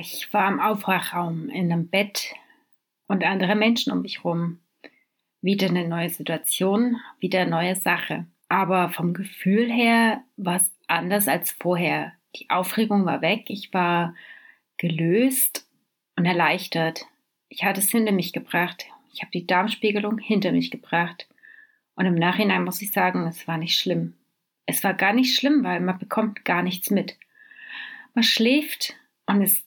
Ich war im Aufwachraum in einem Bett und andere Menschen um mich rum. Wieder eine neue Situation, wieder eine neue Sache. Aber vom Gefühl her war es anders als vorher. Die Aufregung war weg, ich war gelöst und erleichtert. Ich hatte es hinter mich gebracht. Ich habe die Darmspiegelung hinter mich gebracht. Und im Nachhinein muss ich sagen, es war nicht schlimm. Es war gar nicht schlimm, weil man bekommt gar nichts mit. Man schläft und ist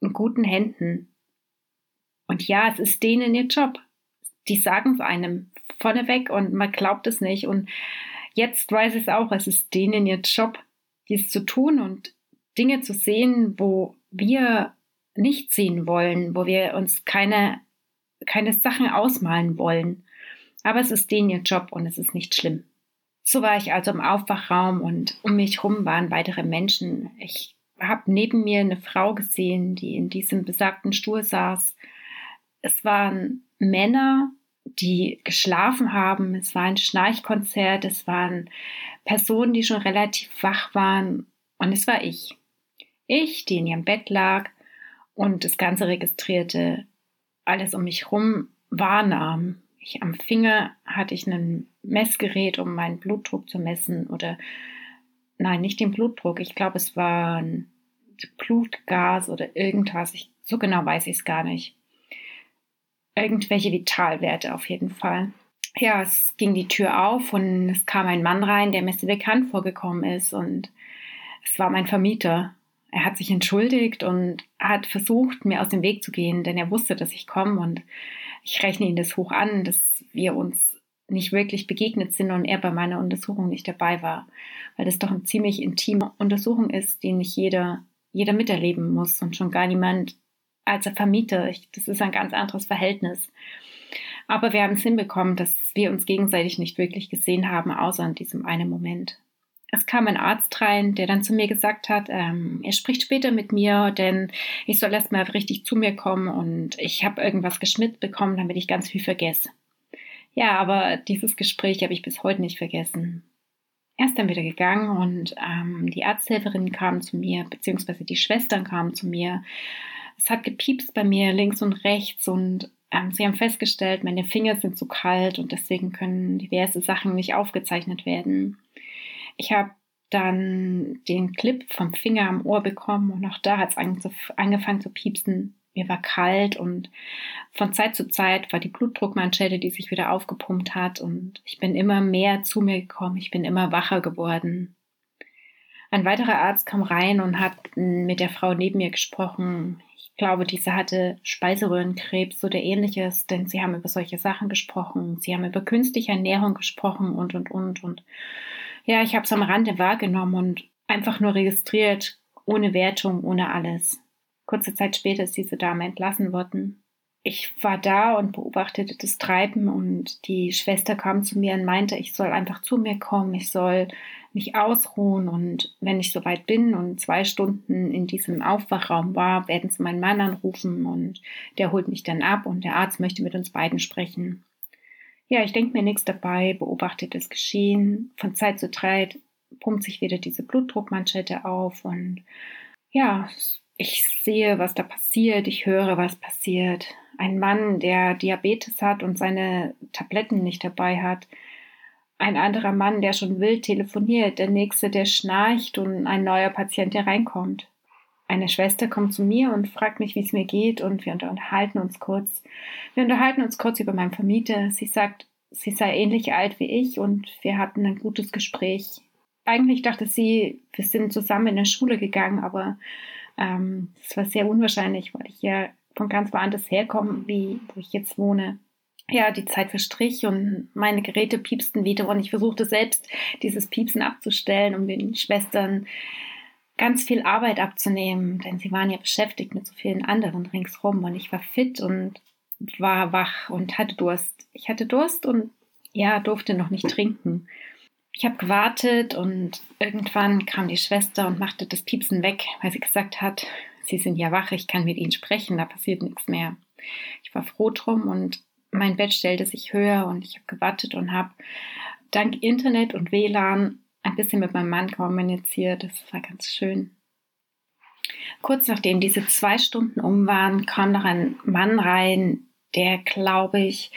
in guten Händen. Und ja, es ist denen ihr Job. Die sagen es einem vorneweg und man glaubt es nicht. Und jetzt weiß ich es auch, es ist denen ihr Job, dies zu tun und Dinge zu sehen, wo wir nicht sehen wollen, wo wir uns keine, keine Sachen ausmalen wollen. Aber es ist denen ihr Job und es ist nicht schlimm. So war ich also im Aufwachraum und um mich herum waren weitere Menschen. Ich habe neben mir eine Frau gesehen, die in diesem besagten Stuhl saß. Es waren Männer, die geschlafen haben. Es war ein Schnarchkonzert. Es waren Personen, die schon relativ wach waren. Und es war ich. Ich, die in ihrem Bett lag und das Ganze registrierte, alles um mich herum wahrnahm. Ich, am Finger hatte ich ein Messgerät, um meinen Blutdruck zu messen oder nein, nicht den Blutdruck. Ich glaube, es war ein Blutgas oder irgendwas. Ich, so genau weiß ich es gar nicht. Irgendwelche Vitalwerte auf jeden Fall. Ja, es ging die Tür auf und es kam ein Mann rein, der mir sehr bekannt vorgekommen ist und es war mein Vermieter. Er hat sich entschuldigt und hat versucht, mir aus dem Weg zu gehen, denn er wusste, dass ich komme und ich rechne ihn das hoch an, dass wir uns nicht wirklich begegnet sind und er bei meiner Untersuchung nicht dabei war, weil das doch eine ziemlich intime Untersuchung ist, die nicht jeder, jeder miterleben muss und schon gar niemand als Vermieter. Ich, das ist ein ganz anderes Verhältnis. Aber wir haben es hinbekommen, dass wir uns gegenseitig nicht wirklich gesehen haben, außer in diesem einen Moment. Es kam ein Arzt rein, der dann zu mir gesagt hat, ähm, er spricht später mit mir, denn ich soll erst mal richtig zu mir kommen und ich habe irgendwas geschmiert bekommen, damit ich ganz viel vergesse. Ja, aber dieses Gespräch habe ich bis heute nicht vergessen. Er ist dann wieder gegangen und ähm, die Arzthelferin kam zu mir, beziehungsweise die Schwestern kamen zu mir. Es hat gepiepst bei mir links und rechts und ähm, sie haben festgestellt, meine Finger sind zu kalt und deswegen können diverse Sachen nicht aufgezeichnet werden. Ich habe dann den Clip vom Finger am Ohr bekommen und auch da hat es angefangen zu piepsen. Mir war kalt und von Zeit zu Zeit war die Blutdruckmanschette, die sich wieder aufgepumpt hat und ich bin immer mehr zu mir gekommen, ich bin immer wacher geworden. Ein weiterer Arzt kam rein und hat mit der Frau neben mir gesprochen. Ich glaube, diese hatte Speiseröhrenkrebs oder ähnliches, denn sie haben über solche Sachen gesprochen. Sie haben über künstliche Ernährung gesprochen und, und, und. Und ja, ich habe es am Rande wahrgenommen und einfach nur registriert, ohne Wertung, ohne alles. Kurze Zeit später ist diese Dame entlassen worden. Ich war da und beobachtete das Treiben und die Schwester kam zu mir und meinte, ich soll einfach zu mir kommen, ich soll mich ausruhen und wenn ich soweit bin und zwei Stunden in diesem Aufwachraum war, werden sie meinen Mann anrufen und der holt mich dann ab und der Arzt möchte mit uns beiden sprechen. Ja, ich denke mir nichts dabei, beobachte das Geschehen. Von Zeit zu Zeit pumpt sich wieder diese Blutdruckmanschette auf und ja, ich sehe, was da passiert, ich höre, was passiert. Ein Mann, der Diabetes hat und seine Tabletten nicht dabei hat. Ein anderer Mann, der schon wild telefoniert. Der nächste, der schnarcht und ein neuer Patient, der reinkommt. Eine Schwester kommt zu mir und fragt mich, wie es mir geht und wir unterhalten uns kurz. Wir unterhalten uns kurz über meinen Vermieter. Sie sagt, sie sei ähnlich alt wie ich und wir hatten ein gutes Gespräch. Eigentlich dachte sie, wir sind zusammen in der Schule gegangen, aber ähm, das war sehr unwahrscheinlich, weil ich ja von ganz woanders herkomme, wie wo ich jetzt wohne. Ja, die Zeit verstrich und meine Geräte piepsten wieder und ich versuchte selbst dieses Piepsen abzustellen, um den Schwestern ganz viel Arbeit abzunehmen, denn sie waren ja beschäftigt mit so vielen anderen ringsrum und ich war fit und war wach und hatte Durst. Ich hatte Durst und ja, durfte noch nicht trinken. Ich habe gewartet und irgendwann kam die Schwester und machte das Piepsen weg, weil sie gesagt hat, Sie sind ja wach, ich kann mit Ihnen sprechen, da passiert nichts mehr. Ich war froh drum und mein Bett stellte sich höher und ich habe gewartet und habe dank Internet und WLAN ein bisschen mit meinem Mann kommuniziert. Das war ganz schön. Kurz nachdem diese zwei Stunden um waren, kam noch ein Mann rein, der, glaube ich,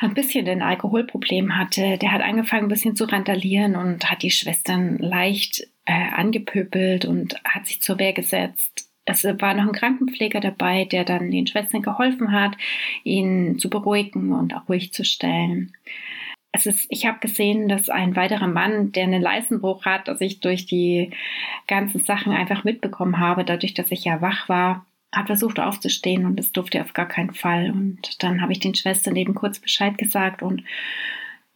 ein bisschen ein Alkoholproblem hatte. Der hat angefangen, ein bisschen zu randalieren und hat die Schwestern leicht äh, angepöbelt und hat sich zur Wehr gesetzt. Es war noch ein Krankenpfleger dabei, der dann den Schwestern geholfen hat, ihn zu beruhigen und auch ruhig zu stellen. Es ist, ich habe gesehen, dass ein weiterer Mann, der einen Leistenbruch hat, dass ich durch die ganzen Sachen einfach mitbekommen habe, dadurch, dass ich ja wach war, hat versucht aufzustehen und es durfte auf gar keinen Fall. Und dann habe ich den Schwestern eben kurz Bescheid gesagt und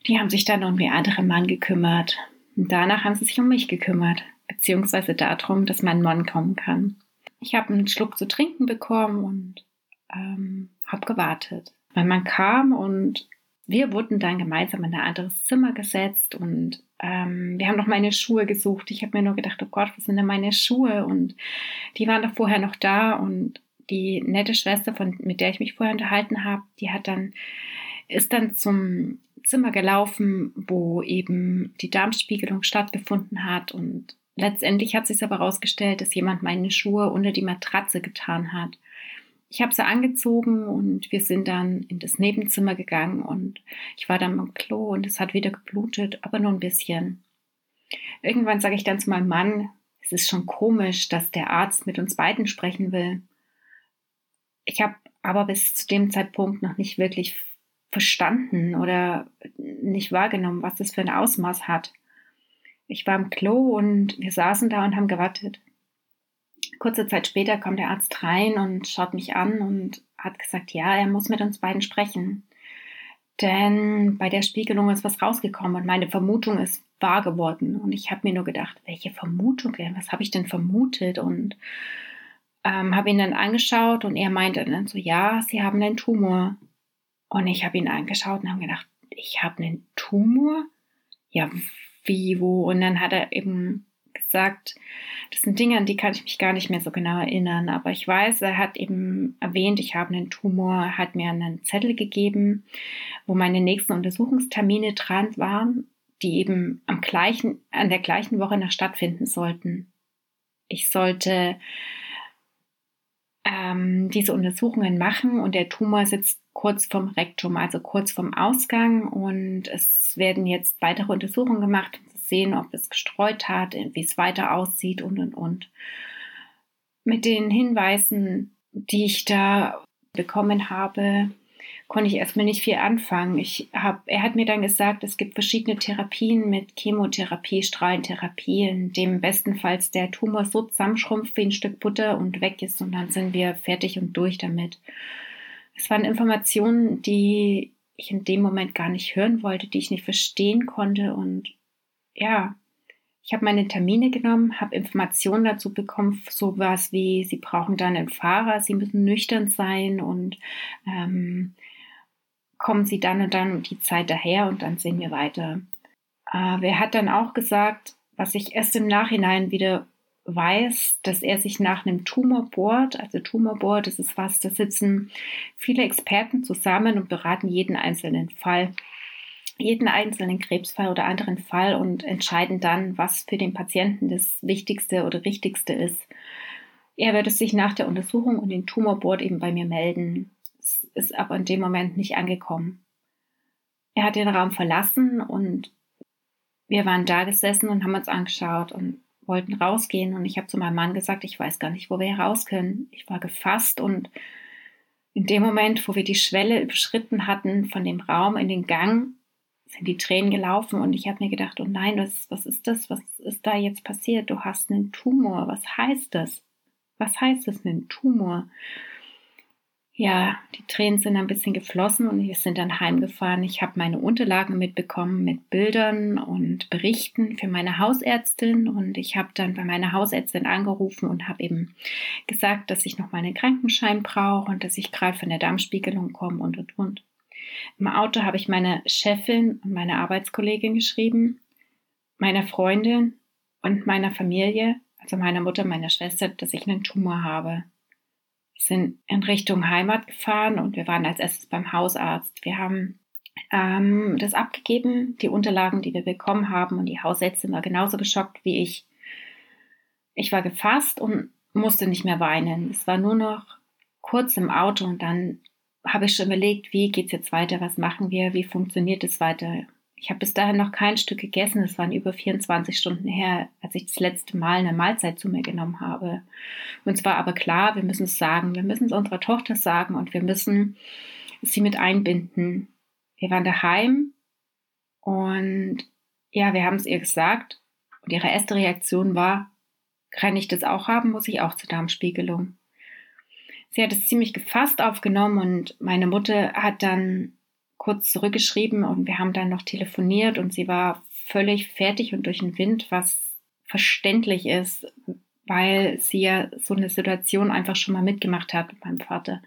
die haben sich dann um den anderen Mann gekümmert. Und danach haben sie sich um mich gekümmert, beziehungsweise darum, dass mein Mann kommen kann. Ich habe einen Schluck zu trinken bekommen und ähm, habe gewartet. Mein Mann kam und wir wurden dann gemeinsam in ein anderes Zimmer gesetzt und ähm, wir haben noch meine Schuhe gesucht. Ich habe mir nur gedacht, oh Gott, was sind denn meine Schuhe? Und die waren doch vorher noch da und die nette Schwester, von, mit der ich mich vorher unterhalten habe, die hat dann, ist dann zum Zimmer gelaufen, wo eben die Darmspiegelung stattgefunden hat und letztendlich hat sich aber herausgestellt, dass jemand meine Schuhe unter die Matratze getan hat. Ich habe sie angezogen und wir sind dann in das Nebenzimmer gegangen und ich war dann am Klo und es hat wieder geblutet, aber nur ein bisschen. Irgendwann sage ich dann zu meinem Mann, es ist schon komisch, dass der Arzt mit uns beiden sprechen will. Ich habe aber bis zu dem Zeitpunkt noch nicht wirklich verstanden oder nicht wahrgenommen, was das für ein Ausmaß hat. Ich war im Klo und wir saßen da und haben gewartet. Kurze Zeit später kommt der Arzt rein und schaut mich an und hat gesagt, ja, er muss mit uns beiden sprechen. Denn bei der Spiegelung ist was rausgekommen und meine Vermutung ist wahr geworden. Und ich habe mir nur gedacht, welche Vermutung denn? Was habe ich denn vermutet? Und ähm, habe ihn dann angeschaut und er meinte dann so, ja, Sie haben einen Tumor. Und ich habe ihn angeschaut und habe gedacht, ich habe einen Tumor? Ja, wie, wo? Und dann hat er eben gesagt, das sind Dinge, an die kann ich mich gar nicht mehr so genau erinnern. Aber ich weiß, er hat eben erwähnt, ich habe einen Tumor, hat mir einen Zettel gegeben, wo meine nächsten Untersuchungstermine dran waren, die eben am gleichen, an der gleichen Woche noch stattfinden sollten. Ich sollte ähm, diese Untersuchungen machen und der Tumor sitzt kurz vom Rektum, also kurz vom Ausgang und es werden jetzt weitere Untersuchungen gemacht, sehen, ob es gestreut hat, wie es weiter aussieht und und und. Mit den Hinweisen, die ich da bekommen habe, konnte ich erstmal nicht viel anfangen. Ich hab, er hat mir dann gesagt, es gibt verschiedene Therapien mit Chemotherapie, Strahlentherapie, in dem bestenfalls der Tumor so zusammenschrumpft wie ein Stück Butter und weg ist und dann sind wir fertig und durch damit. Es waren Informationen, die ich in dem Moment gar nicht hören wollte, die ich nicht verstehen konnte und ja, ich habe meine Termine genommen, habe Informationen dazu bekommen, sowas wie, sie brauchen dann einen Fahrer, sie müssen nüchtern sein und ähm, kommen sie dann und dann um die Zeit daher und dann sehen wir weiter. Äh, wer hat dann auch gesagt, was ich erst im Nachhinein wieder weiß, dass er sich nach einem Tumorboard, also Tumorboard, das ist was, da sitzen viele Experten zusammen und beraten jeden einzelnen Fall jeden einzelnen Krebsfall oder anderen Fall und entscheiden dann, was für den Patienten das Wichtigste oder Richtigste ist. Er würde sich nach der Untersuchung und dem Tumorboard eben bei mir melden. Es ist aber in dem Moment nicht angekommen. Er hat den Raum verlassen und wir waren da gesessen und haben uns angeschaut und wollten rausgehen. Und ich habe zu meinem Mann gesagt, ich weiß gar nicht, wo wir raus können. Ich war gefasst und in dem Moment, wo wir die Schwelle überschritten hatten von dem Raum in den Gang, sind die Tränen gelaufen und ich habe mir gedacht, oh nein, was, was ist das? Was ist da jetzt passiert? Du hast einen Tumor. Was heißt das? Was heißt das, einen Tumor? Ja, die Tränen sind ein bisschen geflossen und wir sind dann heimgefahren. Ich habe meine Unterlagen mitbekommen mit Bildern und Berichten für meine Hausärztin und ich habe dann bei meiner Hausärztin angerufen und habe eben gesagt, dass ich noch meinen Krankenschein brauche und dass ich gerade von der Darmspiegelung komme und und und. Im Auto habe ich meine Chefin und meine Arbeitskollegin geschrieben, meiner Freundin und meiner Familie, also meiner Mutter, meiner Schwester, dass ich einen Tumor habe. Wir sind in Richtung Heimat gefahren und wir waren als erstes beim Hausarzt. Wir haben ähm, das abgegeben, die Unterlagen, die wir bekommen haben und die Hausärztin war genauso geschockt wie ich. Ich war gefasst und musste nicht mehr weinen. Es war nur noch kurz im Auto und dann habe ich schon überlegt, wie geht es jetzt weiter, was machen wir, wie funktioniert es weiter. Ich habe bis dahin noch kein Stück gegessen. Es waren über 24 Stunden her, als ich das letzte Mal eine Mahlzeit zu mir genommen habe. Und zwar aber klar, wir müssen es sagen. Wir müssen es unserer Tochter sagen und wir müssen sie mit einbinden. Wir waren daheim und ja, wir haben es ihr gesagt. Und ihre erste Reaktion war, kann ich das auch haben? Muss ich auch zur Darmspiegelung? Sie hat es ziemlich gefasst aufgenommen und meine Mutter hat dann kurz zurückgeschrieben und wir haben dann noch telefoniert und sie war völlig fertig und durch den Wind, was verständlich ist, weil sie ja so eine Situation einfach schon mal mitgemacht hat mit meinem Vater.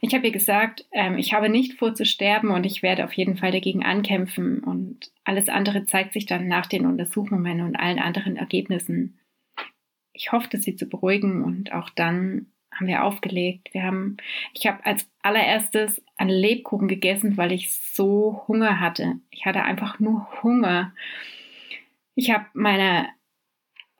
Ich habe ihr gesagt, ähm, ich habe nicht vor zu sterben und ich werde auf jeden Fall dagegen ankämpfen und alles andere zeigt sich dann nach den Untersuchungen und allen anderen Ergebnissen. Ich hoffte, sie zu beruhigen und auch dann haben wir aufgelegt. Wir haben, ich habe als allererstes einen Lebkuchen gegessen, weil ich so Hunger hatte. Ich hatte einfach nur Hunger. Ich habe meine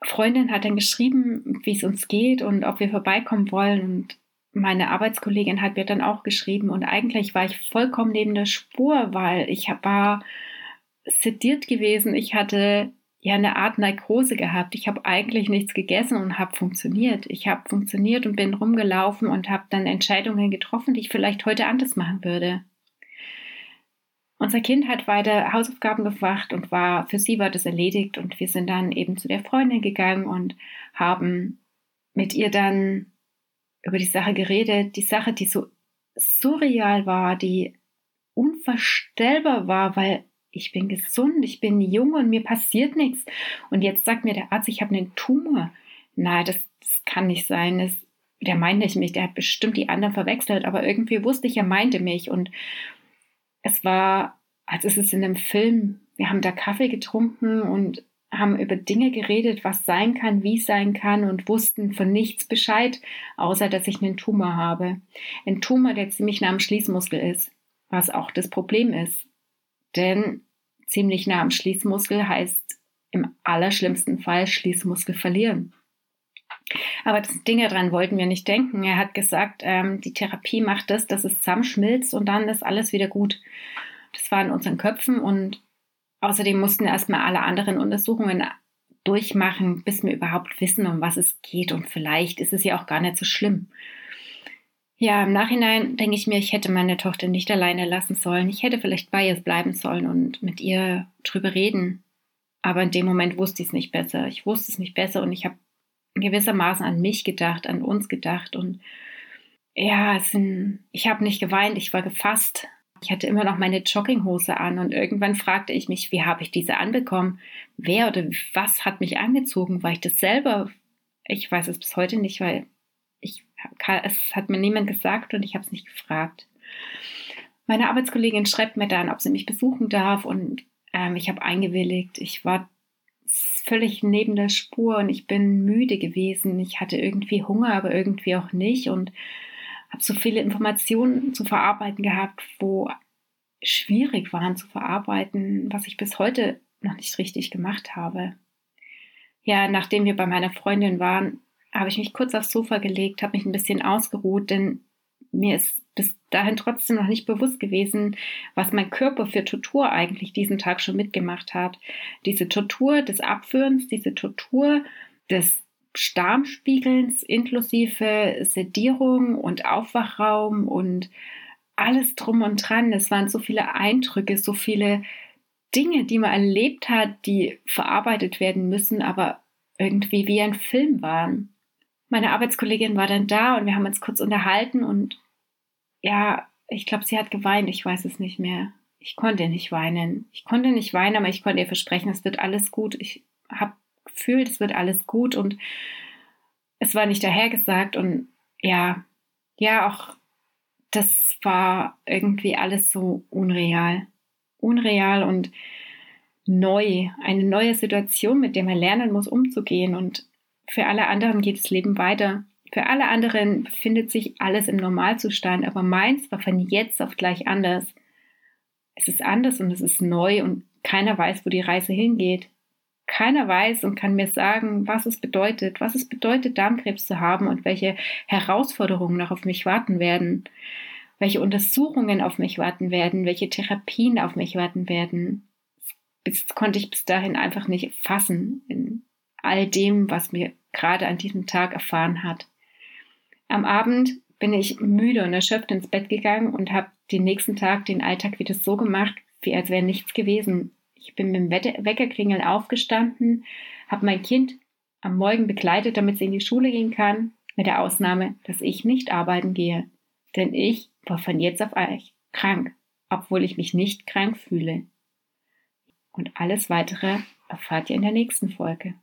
Freundin hat dann geschrieben, wie es uns geht und ob wir vorbeikommen wollen und meine Arbeitskollegin hat mir dann auch geschrieben und eigentlich war ich vollkommen neben der Spur, weil ich war sediert gewesen. Ich hatte ja eine Art Nekrose gehabt. Ich habe eigentlich nichts gegessen und habe funktioniert. Ich habe funktioniert und bin rumgelaufen und habe dann Entscheidungen getroffen, die ich vielleicht heute anders machen würde. Unser Kind hat weiter Hausaufgaben gemacht und war, für sie war das erledigt und wir sind dann eben zu der Freundin gegangen und haben mit ihr dann über die Sache geredet, die Sache, die so surreal war, die unvorstellbar war, weil ich bin gesund, ich bin jung und mir passiert nichts. Und jetzt sagt mir der Arzt, ich habe einen Tumor. Nein, das, das kann nicht sein. Das, der meint nicht mich, der hat bestimmt die anderen verwechselt, aber irgendwie wusste ich, er meinte mich. Und es war, als ist es in einem Film, wir haben da Kaffee getrunken und haben über Dinge geredet, was sein kann, wie es sein kann und wussten von nichts Bescheid, außer dass ich einen Tumor habe. Ein Tumor, der ziemlich nah am Schließmuskel ist, was auch das Problem ist. Denn ziemlich nah am Schließmuskel heißt im allerschlimmsten Fall Schließmuskel verlieren. Aber das Dinge dran wollten wir nicht denken. Er hat gesagt, ähm, die Therapie macht das, dass es zusammenschmilzt und dann ist alles wieder gut. Das war in unseren Köpfen und außerdem mussten erstmal alle anderen Untersuchungen durchmachen, bis wir überhaupt wissen, um was es geht. Und vielleicht ist es ja auch gar nicht so schlimm. Ja, im Nachhinein denke ich mir, ich hätte meine Tochter nicht alleine lassen sollen. Ich hätte vielleicht bei ihr bleiben sollen und mit ihr drüber reden. Aber in dem Moment wusste ich es nicht besser. Ich wusste es nicht besser und ich habe gewissermaßen an mich gedacht, an uns gedacht. Und ja, sind, ich habe nicht geweint, ich war gefasst. Ich hatte immer noch meine Jogginghose an und irgendwann fragte ich mich, wie habe ich diese anbekommen? Wer oder was hat mich angezogen? War ich das selber? Ich weiß es bis heute nicht, weil es hat mir niemand gesagt und ich habe es nicht gefragt. Meine Arbeitskollegin schreibt mir dann, ob sie mich besuchen darf und ähm, ich habe eingewilligt. Ich war völlig neben der Spur und ich bin müde gewesen. Ich hatte irgendwie Hunger, aber irgendwie auch nicht und habe so viele Informationen zu verarbeiten gehabt, wo schwierig waren zu verarbeiten, was ich bis heute noch nicht richtig gemacht habe. Ja, nachdem wir bei meiner Freundin waren, habe ich mich kurz aufs Sofa gelegt, habe mich ein bisschen ausgeruht, denn mir ist bis dahin trotzdem noch nicht bewusst gewesen, was mein Körper für Tortur eigentlich diesen Tag schon mitgemacht hat. Diese Tortur des Abführens, diese Tortur des Starmspiegelns inklusive Sedierung und Aufwachraum und alles drum und dran. Es waren so viele Eindrücke, so viele Dinge, die man erlebt hat, die verarbeitet werden müssen, aber irgendwie wie ein Film waren meine Arbeitskollegin war dann da und wir haben uns kurz unterhalten und ja, ich glaube, sie hat geweint, ich weiß es nicht mehr. Ich konnte nicht weinen. Ich konnte nicht weinen, aber ich konnte ihr versprechen, es wird alles gut. Ich habe gefühlt, es wird alles gut und es war nicht dahergesagt und ja, ja, auch das war irgendwie alles so unreal. Unreal und neu. Eine neue Situation, mit der man lernen muss, umzugehen und für alle anderen geht das Leben weiter. Für alle anderen befindet sich alles im Normalzustand, aber meins war von jetzt auf gleich anders. Es ist anders und es ist neu und keiner weiß, wo die Reise hingeht. keiner weiß und kann mir sagen, was es bedeutet, was es bedeutet, Darmkrebs zu haben und welche Herausforderungen noch auf mich warten werden, welche Untersuchungen auf mich warten werden, welche Therapien auf mich warten werden. Das konnte ich bis dahin einfach nicht fassen all dem, was mir gerade an diesem Tag erfahren hat. Am Abend bin ich müde und erschöpft ins Bett gegangen und habe den nächsten Tag den Alltag wieder so gemacht, wie als wäre nichts gewesen. Ich bin mit dem Weckerklingeln aufgestanden, habe mein Kind am Morgen begleitet, damit sie in die Schule gehen kann, mit der Ausnahme, dass ich nicht arbeiten gehe. Denn ich war von jetzt auf gleich krank, obwohl ich mich nicht krank fühle. Und alles weitere erfahrt ihr in der nächsten Folge.